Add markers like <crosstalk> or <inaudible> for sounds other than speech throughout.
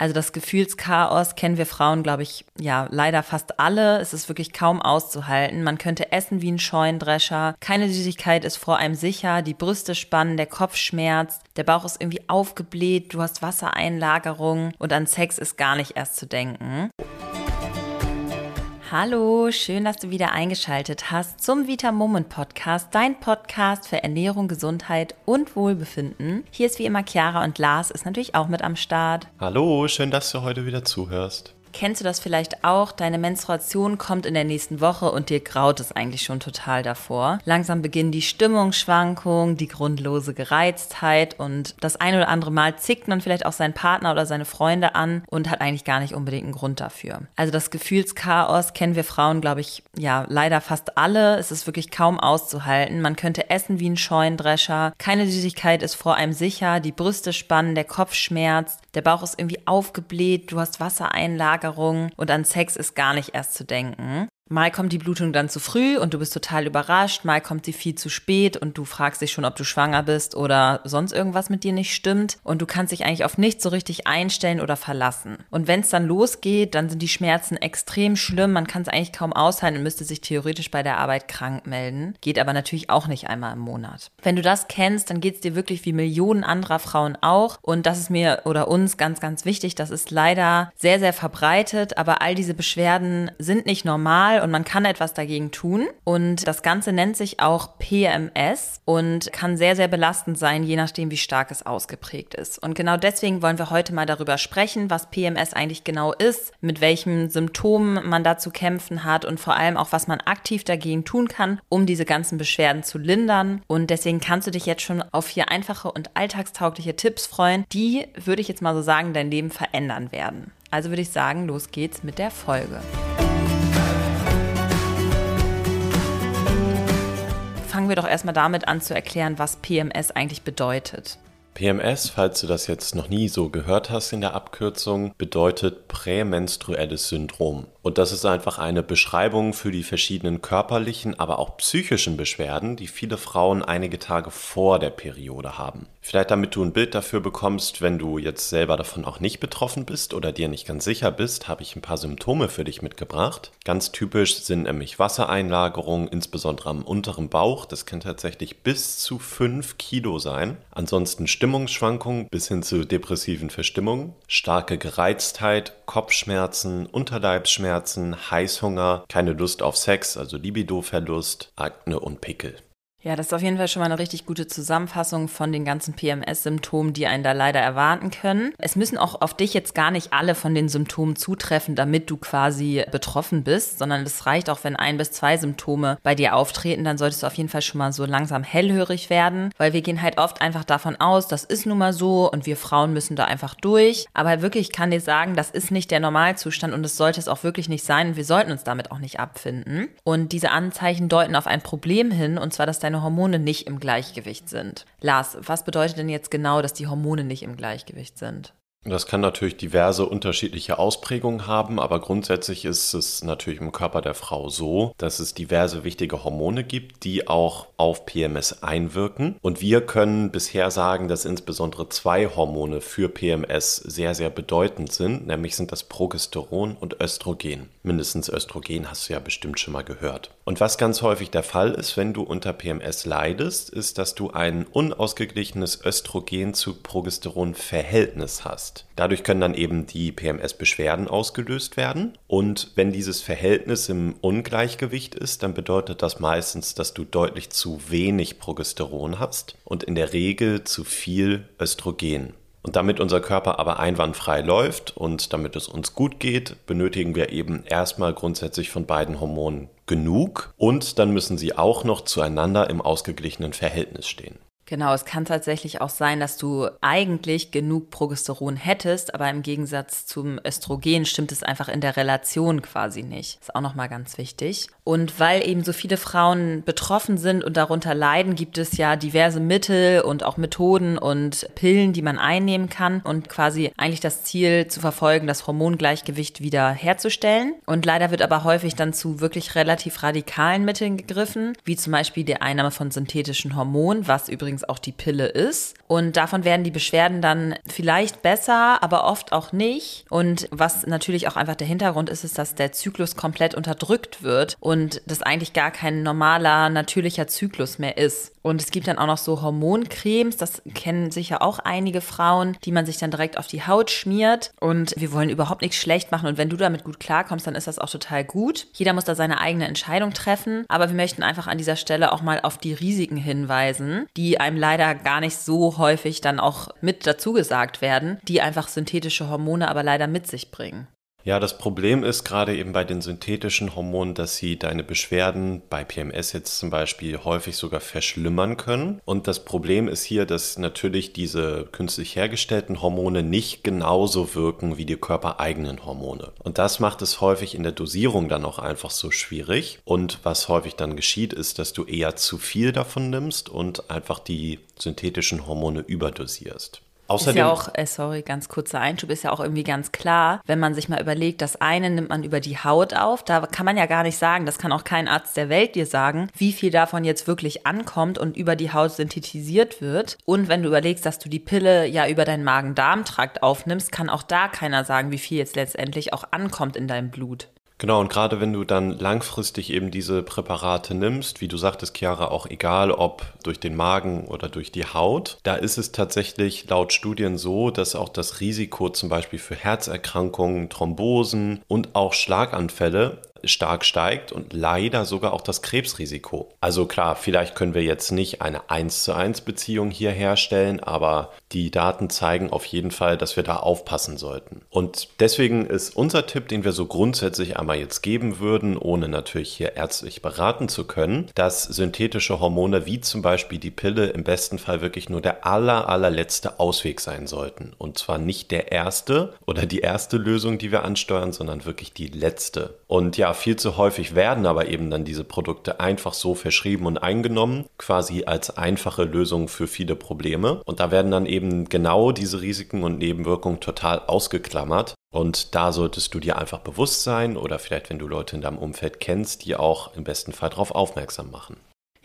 Also das Gefühlschaos kennen wir Frauen, glaube ich, ja, leider fast alle. Es ist wirklich kaum auszuhalten. Man könnte essen wie ein Scheunendrescher. Keine Süßigkeit ist vor einem sicher. Die Brüste spannen, der Kopf schmerzt, der Bauch ist irgendwie aufgebläht, du hast Wassereinlagerung und an Sex ist gar nicht erst zu denken. Hallo, schön, dass du wieder eingeschaltet hast zum Vita Moment Podcast, dein Podcast für Ernährung, Gesundheit und Wohlbefinden. Hier ist wie immer Chiara und Lars ist natürlich auch mit am Start. Hallo, schön, dass du heute wieder zuhörst. Kennst du das vielleicht auch? Deine Menstruation kommt in der nächsten Woche und dir graut es eigentlich schon total davor. Langsam beginnen die Stimmungsschwankungen, die grundlose Gereiztheit und das ein oder andere Mal zickt man vielleicht auch seinen Partner oder seine Freunde an und hat eigentlich gar nicht unbedingt einen Grund dafür. Also das Gefühlschaos kennen wir Frauen, glaube ich, ja, leider fast alle. Es ist wirklich kaum auszuhalten. Man könnte essen wie ein Scheunendrescher. Keine Süßigkeit ist vor einem sicher. Die Brüste spannen, der Kopf schmerzt, der Bauch ist irgendwie aufgebläht, du hast Wassereinlagerung Magerung und an Sex ist gar nicht erst zu denken. Mal kommt die Blutung dann zu früh und du bist total überrascht, mal kommt sie viel zu spät und du fragst dich schon, ob du schwanger bist oder sonst irgendwas mit dir nicht stimmt und du kannst dich eigentlich auf nichts so richtig einstellen oder verlassen. Und wenn es dann losgeht, dann sind die Schmerzen extrem schlimm, man kann es eigentlich kaum aushalten und müsste sich theoretisch bei der Arbeit krank melden. Geht aber natürlich auch nicht einmal im Monat. Wenn du das kennst, dann geht es dir wirklich wie Millionen anderer Frauen auch und das ist mir oder uns ganz, ganz wichtig. Das ist leider sehr, sehr verbreitet, aber all diese Beschwerden sind nicht normal und man kann etwas dagegen tun. Und das Ganze nennt sich auch PMS und kann sehr, sehr belastend sein, je nachdem, wie stark es ausgeprägt ist. Und genau deswegen wollen wir heute mal darüber sprechen, was PMS eigentlich genau ist, mit welchen Symptomen man da zu kämpfen hat und vor allem auch, was man aktiv dagegen tun kann, um diese ganzen Beschwerden zu lindern. Und deswegen kannst du dich jetzt schon auf vier einfache und alltagstaugliche Tipps freuen, die, würde ich jetzt mal so sagen, dein Leben verändern werden. Also würde ich sagen, los geht's mit der Folge. Wir doch erstmal damit an zu erklären, was PMS eigentlich bedeutet. PMS, falls du das jetzt noch nie so gehört hast in der Abkürzung, bedeutet prämenstruelles Syndrom. Und das ist einfach eine Beschreibung für die verschiedenen körperlichen, aber auch psychischen Beschwerden, die viele Frauen einige Tage vor der Periode haben. Vielleicht damit du ein Bild dafür bekommst, wenn du jetzt selber davon auch nicht betroffen bist oder dir nicht ganz sicher bist, habe ich ein paar Symptome für dich mitgebracht. Ganz typisch sind nämlich Wassereinlagerungen, insbesondere am unteren Bauch. Das kann tatsächlich bis zu 5 Kilo sein. Ansonsten Stimmungsschwankungen bis hin zu depressiven Verstimmungen, starke Gereiztheit, Kopfschmerzen, Unterleibsschmerzen, Heißhunger, keine Lust auf Sex, also Libidoverlust, Akne und Pickel. Ja, das ist auf jeden Fall schon mal eine richtig gute Zusammenfassung von den ganzen PMS-Symptomen, die einen da leider erwarten können. Es müssen auch auf dich jetzt gar nicht alle von den Symptomen zutreffen, damit du quasi betroffen bist, sondern es reicht auch, wenn ein bis zwei Symptome bei dir auftreten, dann solltest du auf jeden Fall schon mal so langsam hellhörig werden, weil wir gehen halt oft einfach davon aus, das ist nun mal so und wir Frauen müssen da einfach durch. Aber wirklich kann dir sagen, das ist nicht der Normalzustand und es sollte es auch wirklich nicht sein und wir sollten uns damit auch nicht abfinden. Und diese Anzeichen deuten auf ein Problem hin und zwar, dass dein deine Hormone nicht im Gleichgewicht sind. Lars, was bedeutet denn jetzt genau, dass die Hormone nicht im Gleichgewicht sind? Das kann natürlich diverse unterschiedliche Ausprägungen haben, aber grundsätzlich ist es natürlich im Körper der Frau so, dass es diverse wichtige Hormone gibt, die auch auf PMS einwirken. Und wir können bisher sagen, dass insbesondere zwei Hormone für PMS sehr, sehr bedeutend sind, nämlich sind das Progesteron und Östrogen. Mindestens Östrogen hast du ja bestimmt schon mal gehört. Und was ganz häufig der Fall ist, wenn du unter PMS leidest, ist, dass du ein unausgeglichenes Östrogen zu Progesteron-Verhältnis hast hast. Dadurch können dann eben die PMS-Beschwerden ausgelöst werden. Und wenn dieses Verhältnis im Ungleichgewicht ist, dann bedeutet das meistens, dass du deutlich zu wenig Progesteron hast und in der Regel zu viel Östrogen. Und damit unser Körper aber einwandfrei läuft und damit es uns gut geht, benötigen wir eben erstmal grundsätzlich von beiden Hormonen genug und dann müssen sie auch noch zueinander im ausgeglichenen Verhältnis stehen. Genau, es kann tatsächlich auch sein, dass du eigentlich genug Progesteron hättest, aber im Gegensatz zum Östrogen stimmt es einfach in der Relation quasi nicht. Ist auch nochmal ganz wichtig. Und weil eben so viele Frauen betroffen sind und darunter leiden, gibt es ja diverse Mittel und auch Methoden und Pillen, die man einnehmen kann und quasi eigentlich das Ziel zu verfolgen, das Hormongleichgewicht wieder herzustellen. Und leider wird aber häufig dann zu wirklich relativ radikalen Mitteln gegriffen, wie zum Beispiel die Einnahme von synthetischen Hormonen, was übrigens übrigens auch die Pille ist. Und davon werden die Beschwerden dann vielleicht besser, aber oft auch nicht. Und was natürlich auch einfach der Hintergrund ist, ist, dass der Zyklus komplett unterdrückt wird und das eigentlich gar kein normaler, natürlicher Zyklus mehr ist. Und es gibt dann auch noch so Hormoncremes, das kennen sicher auch einige Frauen, die man sich dann direkt auf die Haut schmiert. Und wir wollen überhaupt nichts schlecht machen. Und wenn du damit gut klarkommst, dann ist das auch total gut. Jeder muss da seine eigene Entscheidung treffen. Aber wir möchten einfach an dieser Stelle auch mal auf die Risiken hinweisen, die einem leider gar nicht so häufig dann auch mit dazu gesagt werden, die einfach synthetische Hormone aber leider mit sich bringen. Ja, das Problem ist gerade eben bei den synthetischen Hormonen, dass sie deine Beschwerden bei PMS jetzt zum Beispiel häufig sogar verschlimmern können. Und das Problem ist hier, dass natürlich diese künstlich hergestellten Hormone nicht genauso wirken wie die körpereigenen Hormone. Und das macht es häufig in der Dosierung dann auch einfach so schwierig. Und was häufig dann geschieht, ist, dass du eher zu viel davon nimmst und einfach die synthetischen Hormone überdosierst. Außerdem, ist ja auch, äh, sorry, ganz kurzer Einschub, ist ja auch irgendwie ganz klar, wenn man sich mal überlegt, das eine nimmt man über die Haut auf, da kann man ja gar nicht sagen, das kann auch kein Arzt der Welt dir sagen, wie viel davon jetzt wirklich ankommt und über die Haut synthetisiert wird. Und wenn du überlegst, dass du die Pille ja über deinen Magen-Darm-Trakt aufnimmst, kann auch da keiner sagen, wie viel jetzt letztendlich auch ankommt in deinem Blut. Genau, und gerade wenn du dann langfristig eben diese Präparate nimmst, wie du sagtest, Chiara, auch egal ob durch den Magen oder durch die Haut, da ist es tatsächlich laut Studien so, dass auch das Risiko zum Beispiel für Herzerkrankungen, Thrombosen und auch Schlaganfälle stark steigt und leider sogar auch das Krebsrisiko. Also klar, vielleicht können wir jetzt nicht eine 1 zu 1 Beziehung hier herstellen, aber die Daten zeigen auf jeden Fall, dass wir da aufpassen sollten. Und deswegen ist unser Tipp, den wir so grundsätzlich einmal jetzt geben würden, ohne natürlich hier ärztlich beraten zu können, dass synthetische Hormone wie zum Beispiel die Pille im besten Fall wirklich nur der aller, allerletzte Ausweg sein sollten. Und zwar nicht der erste oder die erste Lösung, die wir ansteuern, sondern wirklich die letzte. Und ja, viel zu häufig werden aber eben dann diese Produkte einfach so verschrieben und eingenommen, quasi als einfache Lösung für viele Probleme. Und da werden dann eben genau diese Risiken und Nebenwirkungen total ausgeklammert. Und da solltest du dir einfach bewusst sein oder vielleicht, wenn du Leute in deinem Umfeld kennst, die auch im besten Fall darauf aufmerksam machen.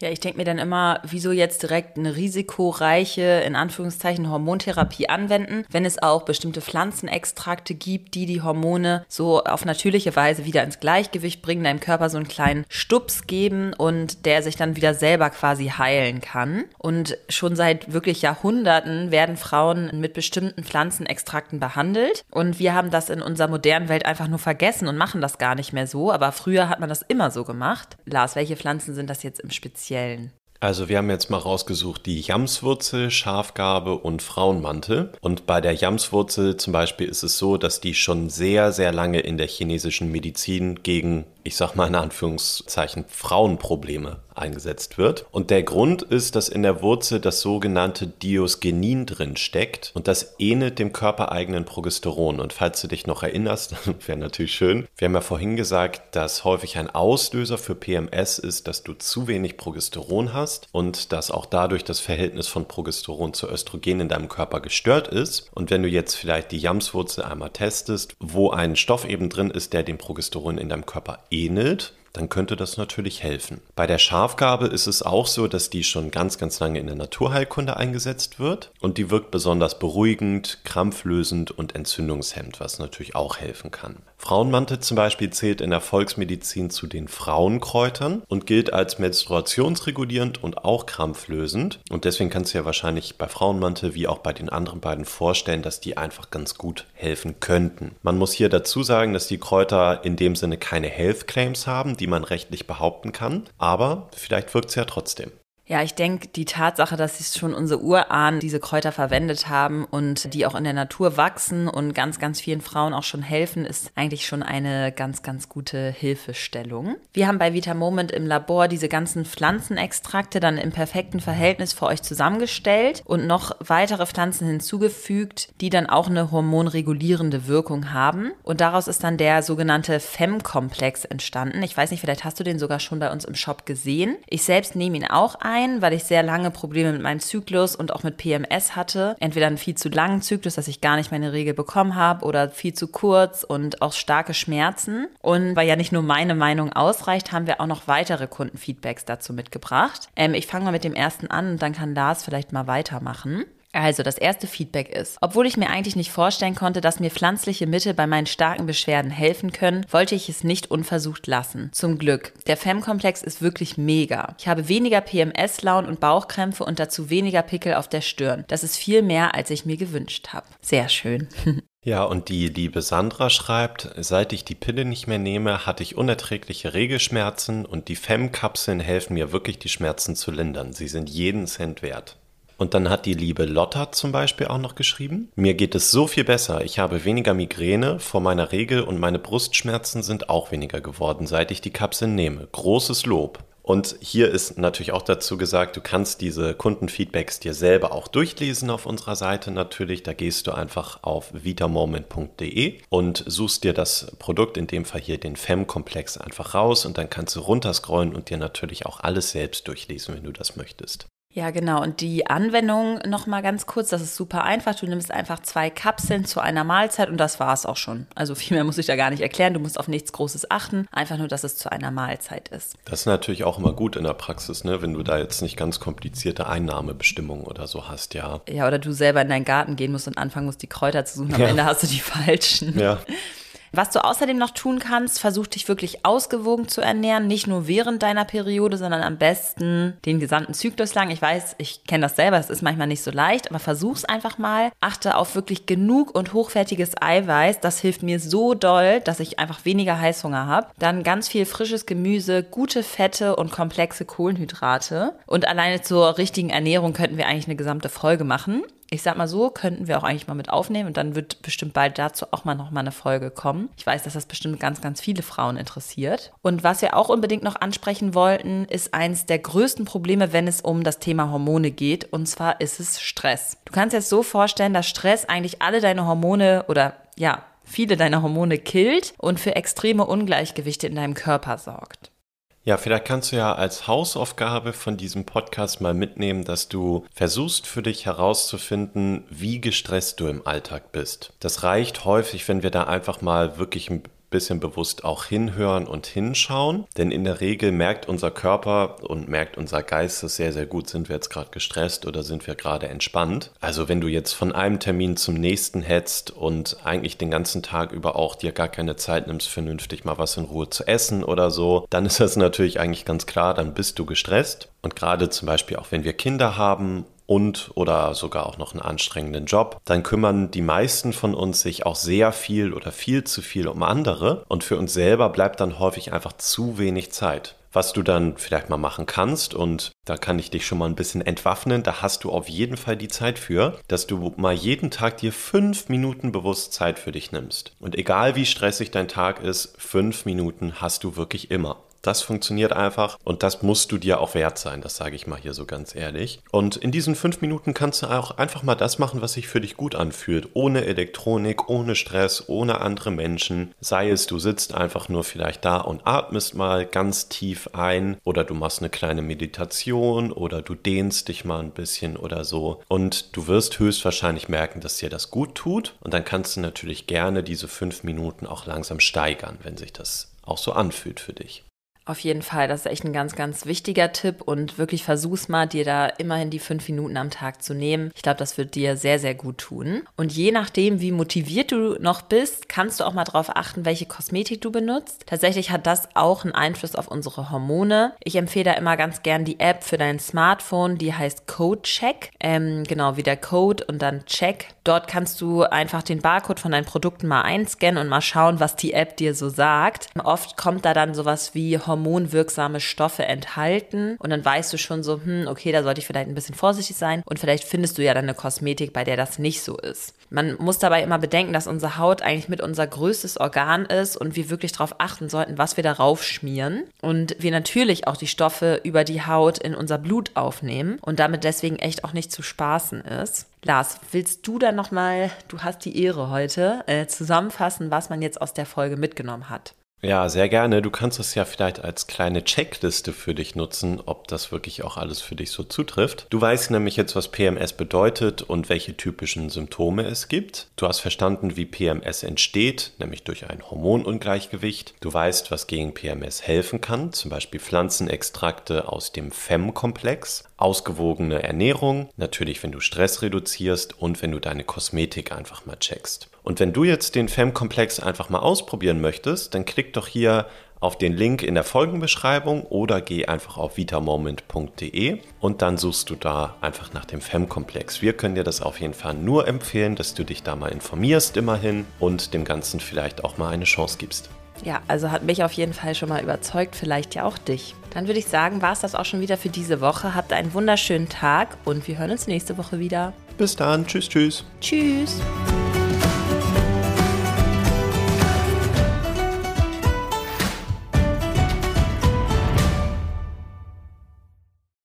Ja, ich denke mir dann immer, wieso jetzt direkt eine risikoreiche, in Anführungszeichen, Hormontherapie anwenden, wenn es auch bestimmte Pflanzenextrakte gibt, die die Hormone so auf natürliche Weise wieder ins Gleichgewicht bringen, deinem Körper so einen kleinen Stups geben und der sich dann wieder selber quasi heilen kann. Und schon seit wirklich Jahrhunderten werden Frauen mit bestimmten Pflanzenextrakten behandelt. Und wir haben das in unserer modernen Welt einfach nur vergessen und machen das gar nicht mehr so. Aber früher hat man das immer so gemacht. Lars, welche Pflanzen sind das jetzt im Speziellen? Speziellen? Also wir haben jetzt mal rausgesucht die Jamswurzel, Schafgarbe und Frauenmantel. Und bei der Jamswurzel zum Beispiel ist es so, dass die schon sehr, sehr lange in der chinesischen Medizin gegen ich sag mal in Anführungszeichen, Frauenprobleme eingesetzt wird. Und der Grund ist, dass in der Wurzel das sogenannte Diosgenin drin steckt und das ähnelt dem körpereigenen Progesteron. Und falls du dich noch erinnerst, <laughs> wäre natürlich schön, wir haben ja vorhin gesagt, dass häufig ein Auslöser für PMS ist, dass du zu wenig Progesteron hast und dass auch dadurch das Verhältnis von Progesteron zu Östrogen in deinem Körper gestört ist. Und wenn du jetzt vielleicht die Jamswurzel einmal testest, wo ein Stoff eben drin ist, der dem Progesteron in deinem Körper ähnelt, dann könnte das natürlich helfen. Bei der Schafgarbe ist es auch so, dass die schon ganz, ganz lange in der Naturheilkunde eingesetzt wird und die wirkt besonders beruhigend, krampflösend und entzündungshemmend, was natürlich auch helfen kann. Frauenmantel zum Beispiel zählt in der Volksmedizin zu den Frauenkräutern und gilt als menstruationsregulierend und auch krampflösend. Und deswegen kannst du ja wahrscheinlich bei Frauenmantel wie auch bei den anderen beiden vorstellen, dass die einfach ganz gut helfen könnten. Man muss hier dazu sagen, dass die Kräuter in dem Sinne keine Health Claims haben, die man rechtlich behaupten kann, aber vielleicht wirkt es ja trotzdem. Ja, ich denke, die Tatsache, dass es schon unsere Urahnen diese Kräuter verwendet haben und die auch in der Natur wachsen und ganz, ganz vielen Frauen auch schon helfen, ist eigentlich schon eine ganz, ganz gute Hilfestellung. Wir haben bei Vita Moment im Labor diese ganzen Pflanzenextrakte dann im perfekten Verhältnis für euch zusammengestellt und noch weitere Pflanzen hinzugefügt, die dann auch eine hormonregulierende Wirkung haben. Und daraus ist dann der sogenannte Fem-Komplex entstanden. Ich weiß nicht, vielleicht hast du den sogar schon bei uns im Shop gesehen. Ich selbst nehme ihn auch ein ein, weil ich sehr lange Probleme mit meinem Zyklus und auch mit PMS hatte. Entweder einen viel zu langen Zyklus, dass ich gar nicht meine Regel bekommen habe oder viel zu kurz und auch starke Schmerzen. Und weil ja nicht nur meine Meinung ausreicht, haben wir auch noch weitere Kundenfeedbacks dazu mitgebracht. Ähm, ich fange mal mit dem ersten an und dann kann Lars vielleicht mal weitermachen. Also, das erste Feedback ist, obwohl ich mir eigentlich nicht vorstellen konnte, dass mir pflanzliche Mittel bei meinen starken Beschwerden helfen können, wollte ich es nicht unversucht lassen. Zum Glück. Der Fem-Komplex ist wirklich mega. Ich habe weniger PMS-Launen und Bauchkrämpfe und dazu weniger Pickel auf der Stirn. Das ist viel mehr, als ich mir gewünscht habe. Sehr schön. <laughs> Ja, und die liebe Sandra schreibt, seit ich die Pille nicht mehr nehme, hatte ich unerträgliche Regelschmerzen und die Fem-Kapseln helfen mir wirklich, die Schmerzen zu lindern. Sie sind jeden Cent wert. Und dann hat die liebe Lotta zum Beispiel auch noch geschrieben, mir geht es so viel besser. Ich habe weniger Migräne vor meiner Regel und meine Brustschmerzen sind auch weniger geworden, seit ich die Kapseln nehme. Großes Lob. Und hier ist natürlich auch dazu gesagt, du kannst diese Kundenfeedbacks dir selber auch durchlesen auf unserer Seite natürlich. Da gehst du einfach auf vitamoment.de und suchst dir das Produkt, in dem Fall hier den FEM-Komplex, einfach raus und dann kannst du runterscrollen und dir natürlich auch alles selbst durchlesen, wenn du das möchtest. Ja, genau. Und die Anwendung noch mal ganz kurz, das ist super einfach. Du nimmst einfach zwei Kapseln zu einer Mahlzeit und das war es auch schon. Also viel mehr muss ich da gar nicht erklären. Du musst auf nichts Großes achten. Einfach nur, dass es zu einer Mahlzeit ist. Das ist natürlich auch immer gut in der Praxis, ne? wenn du da jetzt nicht ganz komplizierte Einnahmebestimmungen oder so hast, ja. Ja, oder du selber in deinen Garten gehen musst und anfangen musst, die Kräuter zu suchen. Am ja. Ende hast du die <laughs> falschen. Ja. Was du außerdem noch tun kannst, versuch dich wirklich ausgewogen zu ernähren, nicht nur während deiner Periode, sondern am besten den gesamten Zyklus lang. Ich weiß, ich kenne das selber, es ist manchmal nicht so leicht, aber versuch's einfach mal. Achte auf wirklich genug und hochwertiges Eiweiß. Das hilft mir so doll, dass ich einfach weniger Heißhunger habe. Dann ganz viel frisches Gemüse, gute Fette und komplexe Kohlenhydrate. Und alleine zur richtigen Ernährung könnten wir eigentlich eine gesamte Folge machen ich sag mal so, könnten wir auch eigentlich mal mit aufnehmen und dann wird bestimmt bald dazu auch mal noch mal eine Folge kommen. Ich weiß, dass das bestimmt ganz, ganz viele Frauen interessiert. Und was wir auch unbedingt noch ansprechen wollten, ist eins der größten Probleme, wenn es um das Thema Hormone geht. Und zwar ist es Stress. Du kannst dir das so vorstellen, dass Stress eigentlich alle deine Hormone oder ja, viele deiner Hormone killt und für extreme Ungleichgewichte in deinem Körper sorgt. Ja, vielleicht kannst du ja als Hausaufgabe von diesem Podcast mal mitnehmen, dass du versuchst für dich herauszufinden, wie gestresst du im Alltag bist. Das reicht häufig, wenn wir da einfach mal wirklich ein bisschen bewusst auch hinhören und hinschauen. Denn in der Regel merkt unser Körper und merkt unser Geist es sehr, sehr gut, sind wir jetzt gerade gestresst oder sind wir gerade entspannt. Also wenn du jetzt von einem Termin zum nächsten hetzt und eigentlich den ganzen Tag über auch dir gar keine Zeit nimmst, vernünftig mal was in Ruhe zu essen oder so, dann ist das natürlich eigentlich ganz klar, dann bist du gestresst. Und gerade zum Beispiel auch wenn wir Kinder haben und oder sogar auch noch einen anstrengenden Job, dann kümmern die meisten von uns sich auch sehr viel oder viel zu viel um andere und für uns selber bleibt dann häufig einfach zu wenig Zeit. Was du dann vielleicht mal machen kannst, und da kann ich dich schon mal ein bisschen entwaffnen, da hast du auf jeden Fall die Zeit für, dass du mal jeden Tag dir fünf Minuten bewusst Zeit für dich nimmst. Und egal wie stressig dein Tag ist, fünf Minuten hast du wirklich immer. Das funktioniert einfach und das musst du dir auch wert sein, das sage ich mal hier so ganz ehrlich. Und in diesen fünf Minuten kannst du auch einfach mal das machen, was sich für dich gut anfühlt. Ohne Elektronik, ohne Stress, ohne andere Menschen. Sei es, du sitzt einfach nur vielleicht da und atmest mal ganz tief ein oder du machst eine kleine Meditation oder du dehnst dich mal ein bisschen oder so. Und du wirst höchstwahrscheinlich merken, dass dir das gut tut. Und dann kannst du natürlich gerne diese fünf Minuten auch langsam steigern, wenn sich das auch so anfühlt für dich. Auf jeden Fall, das ist echt ein ganz, ganz wichtiger Tipp und wirklich versuch's mal, dir da immerhin die fünf Minuten am Tag zu nehmen. Ich glaube, das wird dir sehr, sehr gut tun. Und je nachdem, wie motiviert du noch bist, kannst du auch mal darauf achten, welche Kosmetik du benutzt. Tatsächlich hat das auch einen Einfluss auf unsere Hormone. Ich empfehle da immer ganz gern die App für dein Smartphone, die heißt Code Check. Ähm, genau, wie der Code und dann Check. Dort kannst du einfach den Barcode von deinen Produkten mal einscannen und mal schauen, was die App dir so sagt. Oft kommt da dann sowas wie Hormone hormonwirksame Stoffe enthalten. Und dann weißt du schon so, hm, okay, da sollte ich vielleicht ein bisschen vorsichtig sein. Und vielleicht findest du ja dann eine Kosmetik, bei der das nicht so ist. Man muss dabei immer bedenken, dass unsere Haut eigentlich mit unser größtes Organ ist und wir wirklich darauf achten sollten, was wir darauf schmieren. Und wir natürlich auch die Stoffe über die Haut in unser Blut aufnehmen und damit deswegen echt auch nicht zu spaßen ist. Lars, willst du dann nochmal, du hast die Ehre heute, äh, zusammenfassen, was man jetzt aus der Folge mitgenommen hat? Ja, sehr gerne. Du kannst es ja vielleicht als kleine Checkliste für dich nutzen, ob das wirklich auch alles für dich so zutrifft. Du weißt nämlich jetzt, was PMS bedeutet und welche typischen Symptome es gibt. Du hast verstanden, wie PMS entsteht, nämlich durch ein Hormonungleichgewicht. Du weißt, was gegen PMS helfen kann, zum Beispiel Pflanzenextrakte aus dem FEM-Komplex, ausgewogene Ernährung, natürlich wenn du Stress reduzierst und wenn du deine Kosmetik einfach mal checkst. Und wenn du jetzt den FEM-Komplex einfach mal ausprobieren möchtest, dann klick doch hier auf den Link in der Folgenbeschreibung oder geh einfach auf vitamoment.de und dann suchst du da einfach nach dem FEM-Komplex. Wir können dir das auf jeden Fall nur empfehlen, dass du dich da mal informierst immerhin und dem Ganzen vielleicht auch mal eine Chance gibst. Ja, also hat mich auf jeden Fall schon mal überzeugt, vielleicht ja auch dich. Dann würde ich sagen, war es das auch schon wieder für diese Woche. Habt einen wunderschönen Tag und wir hören uns nächste Woche wieder. Bis dann, tschüss, tschüss. Tschüss.